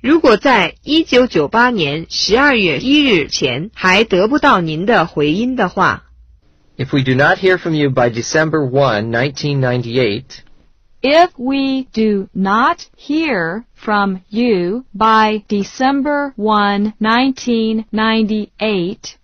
如果在一九九八年十二月一日前还得不到您的回音的话，If we do not hear from you by December 1, 1998, If we do not hear from you by December 1, 1998,